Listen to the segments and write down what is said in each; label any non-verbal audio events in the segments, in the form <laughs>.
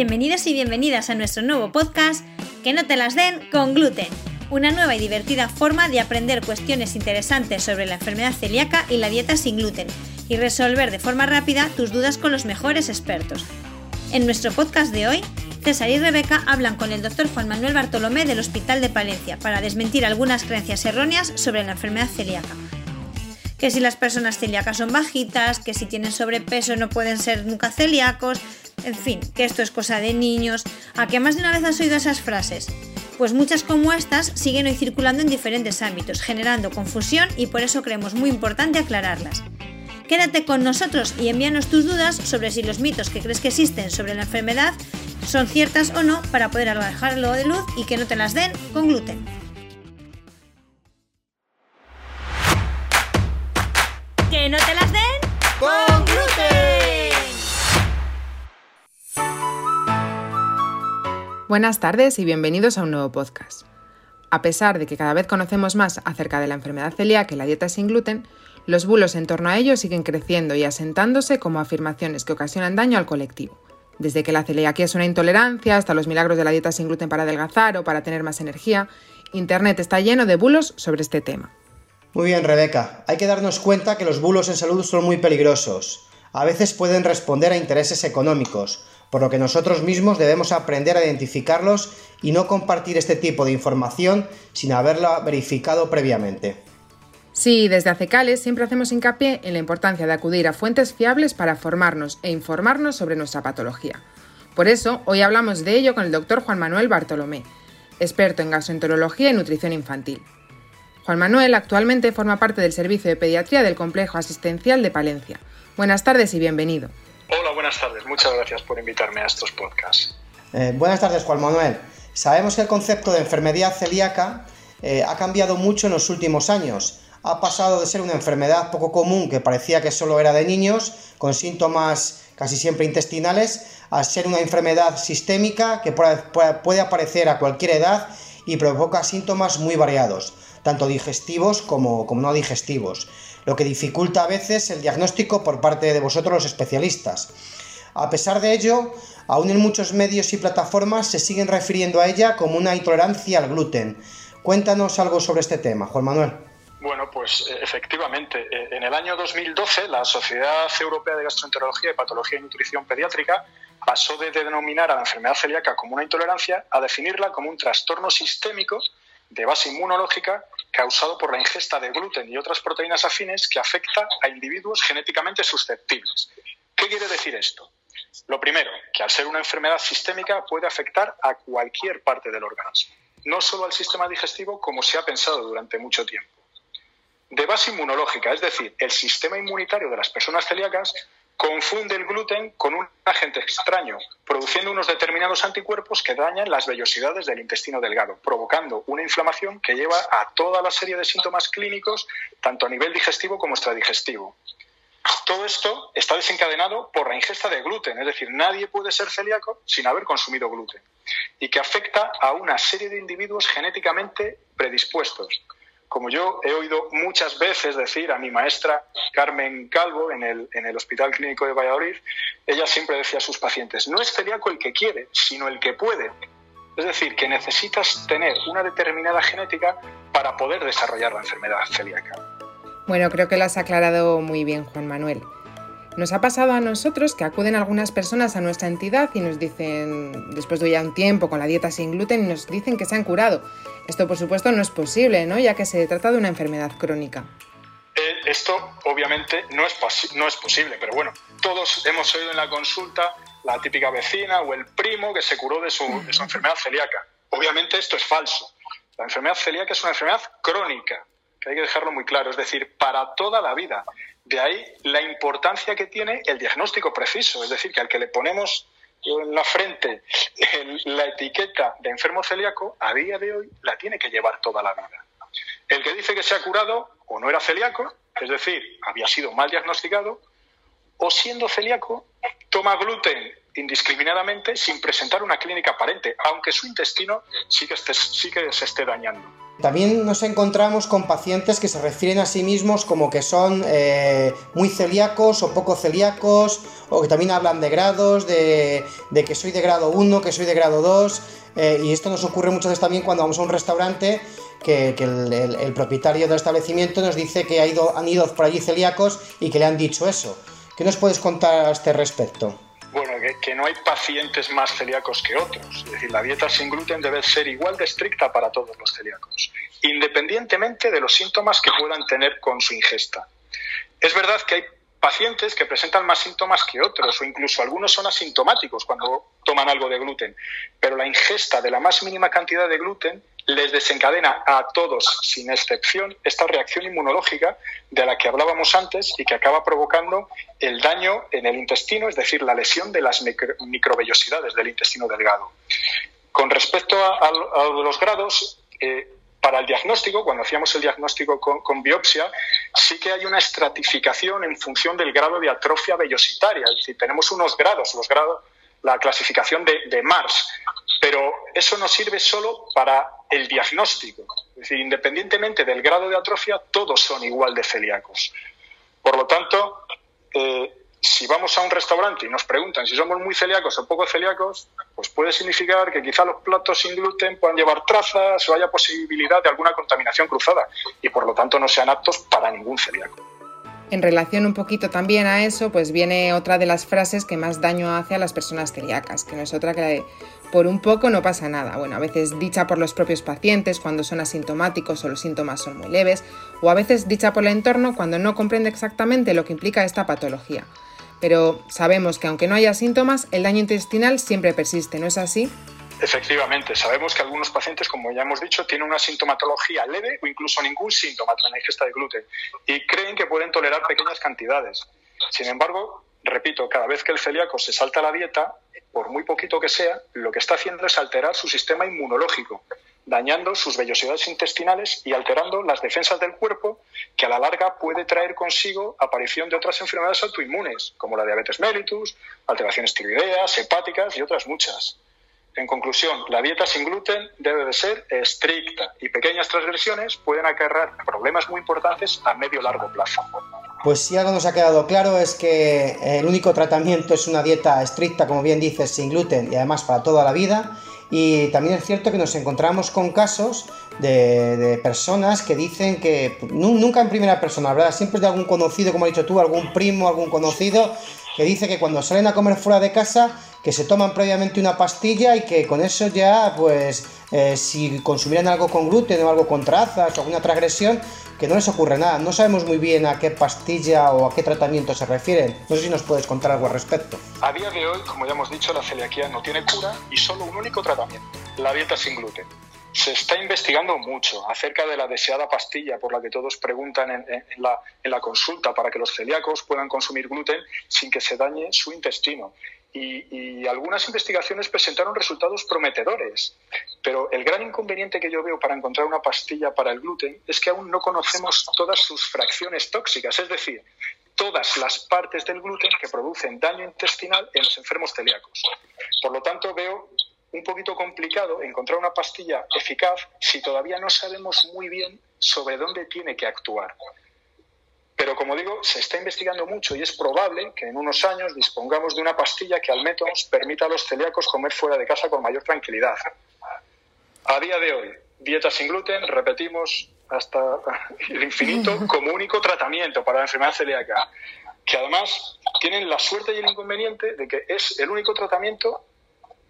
Bienvenidos y bienvenidas a nuestro nuevo podcast Que no te las den con gluten, una nueva y divertida forma de aprender cuestiones interesantes sobre la enfermedad celíaca y la dieta sin gluten y resolver de forma rápida tus dudas con los mejores expertos. En nuestro podcast de hoy, César y Rebeca hablan con el doctor Juan Manuel Bartolomé del Hospital de Palencia para desmentir algunas creencias erróneas sobre la enfermedad celíaca. Que si las personas celíacas son bajitas, que si tienen sobrepeso no pueden ser nunca celíacos, en fin, que esto es cosa de niños. ¿A qué más de una vez has oído esas frases? Pues muchas como estas siguen hoy circulando en diferentes ámbitos, generando confusión y por eso creemos muy importante aclararlas. Quédate con nosotros y envíanos tus dudas sobre si los mitos que crees que existen sobre la enfermedad son ciertas o no para poder alejarlo de luz y que no te las den con gluten. Buenas tardes y bienvenidos a un nuevo podcast. A pesar de que cada vez conocemos más acerca de la enfermedad celíaca y la dieta sin gluten, los bulos en torno a ello siguen creciendo y asentándose como afirmaciones que ocasionan daño al colectivo. Desde que la celiaquía es una intolerancia hasta los milagros de la dieta sin gluten para adelgazar o para tener más energía, Internet está lleno de bulos sobre este tema. Muy bien, Rebeca. Hay que darnos cuenta que los bulos en salud son muy peligrosos. A veces pueden responder a intereses económicos, por lo que nosotros mismos debemos aprender a identificarlos y no compartir este tipo de información sin haberla verificado previamente. Sí, desde Acecales siempre hacemos hincapié en la importancia de acudir a fuentes fiables para formarnos e informarnos sobre nuestra patología. Por eso, hoy hablamos de ello con el doctor Juan Manuel Bartolomé, experto en gastroenterología y nutrición infantil. Juan Manuel actualmente forma parte del servicio de pediatría del complejo asistencial de Palencia. Buenas tardes y bienvenido. Hola, buenas tardes. Muchas gracias por invitarme a estos podcasts. Eh, buenas tardes, Juan Manuel. Sabemos que el concepto de enfermedad celíaca eh, ha cambiado mucho en los últimos años. Ha pasado de ser una enfermedad poco común que parecía que solo era de niños, con síntomas casi siempre intestinales, a ser una enfermedad sistémica que puede aparecer a cualquier edad y provoca síntomas muy variados, tanto digestivos como, no digestivos lo que dificulta a veces el diagnóstico por parte de vosotros los especialistas. A pesar de ello, aún en muchos medios y plataformas se siguen refiriendo a ella como una intolerancia al gluten. Cuéntanos algo sobre este tema, Juan Manuel. Bueno, pues eh, efectivamente, eh, en el año 2012 la Sociedad Europea de Gastroenterología y Patología y Nutrición Pediátrica pasó de denominar a la enfermedad celíaca como una intolerancia a definirla como un trastorno sistémico de base inmunológica causado por la ingesta de gluten y otras proteínas afines que afecta a individuos genéticamente susceptibles. ¿Qué quiere decir esto? Lo primero, que al ser una enfermedad sistémica puede afectar a cualquier parte del organismo, no solo al sistema digestivo como se ha pensado durante mucho tiempo. De base inmunológica, es decir, el sistema inmunitario de las personas celíacas confunde el gluten con un agente extraño, produciendo unos determinados anticuerpos que dañan las vellosidades del intestino delgado, provocando una inflamación que lleva a toda la serie de síntomas clínicos, tanto a nivel digestivo como extradigestivo. Todo esto está desencadenado por la ingesta de gluten, es decir, nadie puede ser celíaco sin haber consumido gluten, y que afecta a una serie de individuos genéticamente predispuestos, como yo he oído muchas veces decir a mi maestra Carmen Calvo en el, en el Hospital Clínico de Valladolid, ella siempre decía a sus pacientes, no es celíaco el que quiere, sino el que puede. Es decir, que necesitas tener una determinada genética para poder desarrollar la enfermedad celíaca. Bueno, creo que lo has aclarado muy bien, Juan Manuel. Nos ha pasado a nosotros que acuden algunas personas a nuestra entidad y nos dicen, después de ya un tiempo con la dieta sin gluten, nos dicen que se han curado. Esto, por supuesto, no es posible, ¿no? ya que se trata de una enfermedad crónica. Eh, esto, obviamente, no es, no es posible, pero bueno, todos hemos oído en la consulta la típica vecina o el primo que se curó de su, de su enfermedad celíaca. Obviamente esto es falso. La enfermedad celíaca es una enfermedad crónica, que hay que dejarlo muy claro, es decir, para toda la vida. De ahí la importancia que tiene el diagnóstico preciso, es decir, que al que le ponemos en la frente la etiqueta de enfermo celíaco, a día de hoy la tiene que llevar toda la vida. El que dice que se ha curado o no era celíaco, es decir, había sido mal diagnosticado, o siendo celíaco, toma gluten indiscriminadamente sin presentar una clínica aparente, aunque su intestino sí que, sí que se esté dañando. También nos encontramos con pacientes que se refieren a sí mismos como que son eh, muy celíacos o poco celíacos, o que también hablan de grados, de, que soy de grado 1, que soy de grado 2, eh, y esto nos ocurre muchas veces también cuando vamos a un restaurante que, el, propietario del establecimiento nos dice que han ido por allí celíacos y que le han dicho eso. ¿Qué nos puedes contar a este respecto? Que, no hay pacientes más celíacos que otros. Es decir, la dieta sin gluten debe ser igual de estricta para todos los celíacos, independientemente de los síntomas que puedan tener con su ingesta. Es verdad que hay pacientes que presentan más síntomas que otros o incluso algunos son asintomáticos cuando toman algo de gluten, pero la ingesta de la más mínima cantidad de gluten les desencadena a todos, sin excepción, esta reacción inmunológica de la que hablábamos antes y que acaba provocando el daño en el intestino, es decir, la lesión de las microvellosidades del intestino delgado. Con respecto a, los grados, eh, para el diagnóstico, cuando hacíamos el diagnóstico con, biopsia, sí que hay una estratificación en función del grado de atrofia vellositaria. Es decir, tenemos unos grados, los grados, la clasificación de, de Mars. Pero eso no sirve solo para el diagnóstico. Es decir, independientemente del grado de atrofia, todos son igual de celíacos. Por lo tanto, eh, si vamos a un restaurante y nos preguntan si somos muy celíacos o poco celíacos, pues puede significar que quizá los platos sin gluten puedan llevar trazas o haya posibilidad de alguna contaminación cruzada y por lo tanto no sean aptos para ningún celíaco. En relación un poquito también a eso, pues viene otra de las frases que más daño hace a las personas celíacas, que no es otra que por un poco no pasa nada. Bueno, a veces dicha por los propios pacientes cuando son asintomáticos o los síntomas son muy leves, o a veces dicha por el entorno cuando no comprende exactamente lo que implica esta patología. Pero sabemos que aunque no haya síntomas, el daño intestinal siempre persiste, ¿no es así? Efectivamente, sabemos que algunos pacientes, como ya hemos dicho, tienen una sintomatología leve o incluso ningún síntoma tras la ingesta de gluten y creen que pueden tolerar pequeñas cantidades. Sin embargo, repito, cada vez que el celíaco se salta la dieta, por muy poquito que sea, lo que está haciendo es alterar su sistema inmunológico, dañando sus vellosidades intestinales y alterando las defensas del cuerpo, que a la larga puede traer consigo aparición de otras enfermedades autoinmunes, como la diabetes mellitus, alteraciones tiroideas, hepáticas y otras muchas. En conclusión, la dieta sin gluten debe de ser estricta y pequeñas transgresiones pueden acarrear problemas muy importantes a medio largo plazo. Pues si algo nos ha quedado claro es que el único tratamiento es una dieta estricta, como bien dices, sin gluten y además para toda la vida. Y también es cierto que nos encontramos con casos de, personas que dicen que, nunca en primera persona, ¿verdad? Siempre de algún conocido, como has dicho tú, algún primo, algún conocido, que dice que cuando salen a comer fuera de casa, que se toman previamente una pastilla y que con eso ya, pues, eh, si consumieran algo con gluten o algo con trazas o alguna transgresión, que no les ocurre nada. No sabemos muy bien a qué pastilla o a qué tratamiento se refieren. No sé si nos puedes contar algo al respecto. A día de hoy, como ya hemos dicho, la celiaquía no tiene cura y solo un único tratamiento, la dieta sin gluten. Se está investigando mucho acerca de la deseada pastilla por la que todos preguntan en, la, consulta para que los celíacos puedan consumir gluten sin que se dañe su intestino. Y, algunas investigaciones presentaron resultados prometedores. Pero el gran inconveniente que yo veo para encontrar una pastilla para el gluten es que aún no conocemos todas sus fracciones tóxicas, es decir, todas las partes del gluten que producen daño intestinal en los enfermos celíacos. Por lo tanto, veo un poquito complicado encontrar una pastilla eficaz si todavía no sabemos muy bien sobre dónde tiene que actuar. Pero como digo, se está investigando mucho y es probable que en unos años dispongamos de una pastilla que al menos permita a los celíacos comer fuera de casa con mayor tranquilidad. A día de hoy, dieta sin gluten, repetimos hasta <laughs> el infinito, <laughs> como único tratamiento para la enfermedad celíaca, que además tienen la suerte y el inconveniente de que es el único tratamiento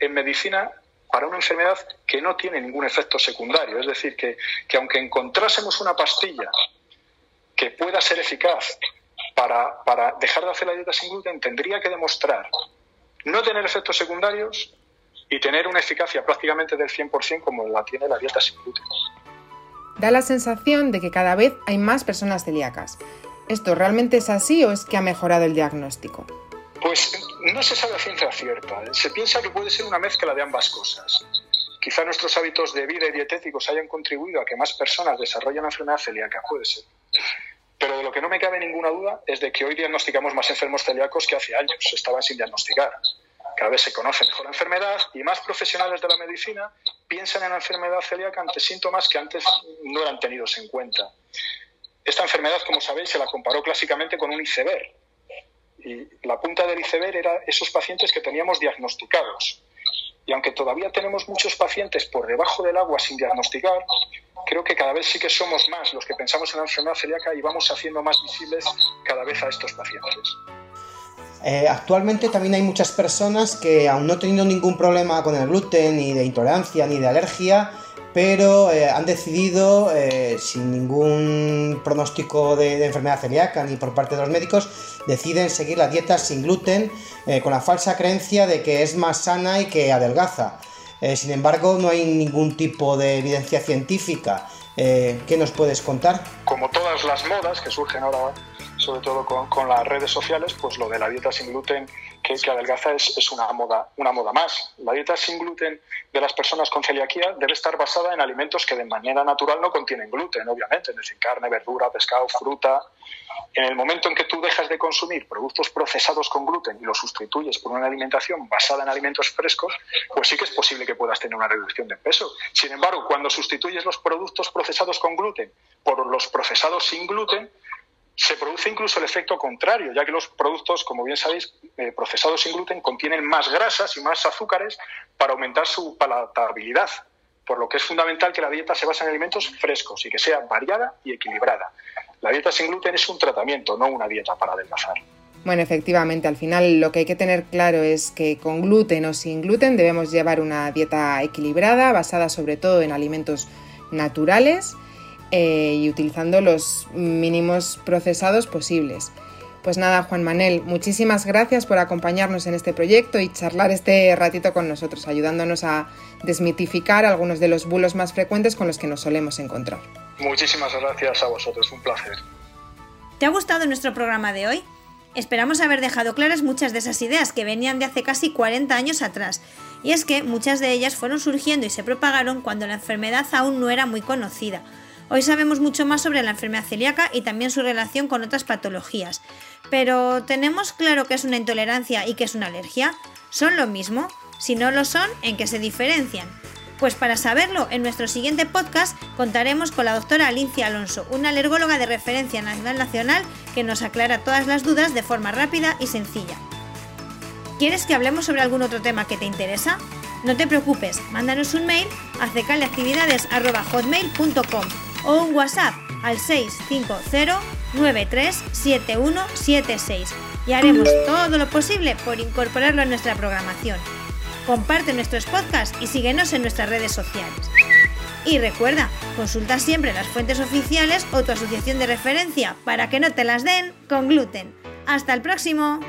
en medicina para una enfermedad que no tiene ningún efecto secundario. Es decir, que, que aunque encontrásemos una pastilla que pueda ser eficaz para, para dejar de hacer la dieta sin gluten, tendría que demostrar no tener efectos secundarios y tener una eficacia prácticamente del 100% como la tiene la dieta sin gluten. Da la sensación de que cada vez hay más personas celíacas. ¿Esto realmente es así o es que ha mejorado el diagnóstico? Pues no se sabe a ciencia cierta. Se piensa que puede ser una mezcla de ambas cosas. Quizá nuestros hábitos de vida y dietéticos hayan contribuido a que más personas desarrollen la enfermedad celíaca, puede ser. Pero de lo que no me cabe ninguna duda es de que hoy diagnosticamos más enfermos celíacos que hace años estaban sin diagnosticar. cada vez se conoce mejor la enfermedad y más profesionales de la medicina piensan en la enfermedad celíaca ante síntomas que antes no eran tenidos en cuenta. Esta enfermedad, como sabéis, se la comparó clásicamente con un iceberg. Y la punta del iceberg era esos pacientes que teníamos diagnosticados. Y aunque todavía tenemos muchos pacientes por debajo del agua sin diagnosticar, creo que cada vez sí que somos más los que pensamos en la enfermedad celíaca y vamos haciendo más visibles cada vez a estos pacientes. Eh, actualmente también hay muchas personas que, aún no teniendo ningún problema con el gluten, ni de intolerancia, ni de alergia, pero eh, han decidido, eh, sin ningún pronóstico de, enfermedad celíaca ni por parte de los médicos, deciden seguir la dieta sin gluten con la falsa creencia de que es más sana y que adelgaza. sin embargo, no hay ningún tipo de evidencia científica. ¿Qué nos puedes contar? Como todas las modas que surgen ahora sobre todo con, las redes sociales, pues lo de la dieta sin gluten que, que adelgaza es, es, una, moda, una moda más. La dieta sin gluten de las personas con celiaquía debe estar basada en alimentos que de manera natural no contienen gluten, obviamente, es decir, carne, verdura, pescado, fruta. En el momento en que tú dejas de consumir productos procesados con gluten y los sustituyes por una alimentación basada en alimentos frescos, pues sí que es posible que puedas tener una reducción de peso. Sin embargo, cuando sustituyes los productos procesados con gluten por los procesados sin gluten, se produce incluso el efecto contrario, ya que los productos, como bien sabéis, eh, procesados sin gluten contienen más grasas y más azúcares para aumentar su palatabilidad, por lo que es fundamental que la dieta se base en alimentos frescos y que sea variada y equilibrada. La dieta sin gluten es un tratamiento, no una dieta para adelgazar. Bueno, efectivamente, al final lo que hay que tener claro es que con gluten o sin gluten debemos llevar una dieta equilibrada, basada sobre todo en alimentos naturales eh, y utilizando los mínimos procesados posibles. Pues nada, Juan Manel, muchísimas gracias por acompañarnos en este proyecto y charlar este ratito con nosotros, ayudándonos a desmitificar algunos de los bulos más frecuentes con los que nos solemos encontrar. Muchísimas gracias a vosotros, un placer. ¿Te ha gustado nuestro programa de hoy? Esperamos haber dejado claras muchas de esas ideas que venían de hace casi 40 años atrás, y es que muchas de ellas fueron surgiendo y se propagaron cuando la enfermedad aún no era muy conocida Hoy sabemos mucho más sobre la enfermedad celíaca y también su relación con otras patologías. Pero ¿tenemos claro qué es una intolerancia y qué es una alergia? ¿Son lo mismo? Si no lo son, ¿en qué se diferencian? Pues para saberlo, en nuestro siguiente podcast contaremos con la doctora Alicia Alonso, una alergóloga de referencia nacional nacional que nos aclara todas las dudas de forma rápida y sencilla. ¿Quieres que hablemos sobre algún otro tema que te interesa? No te preocupes, mándanos un mail a cecaleactividades.hotmail.com o un WhatsApp al 650-937176 y haremos todo lo posible por incorporarlo a nuestra programación. Comparte nuestros podcasts y síguenos en nuestras redes sociales. Y recuerda, consulta siempre las fuentes oficiales o tu asociación de referencia para que no te las den con gluten. ¡Hasta el próximo!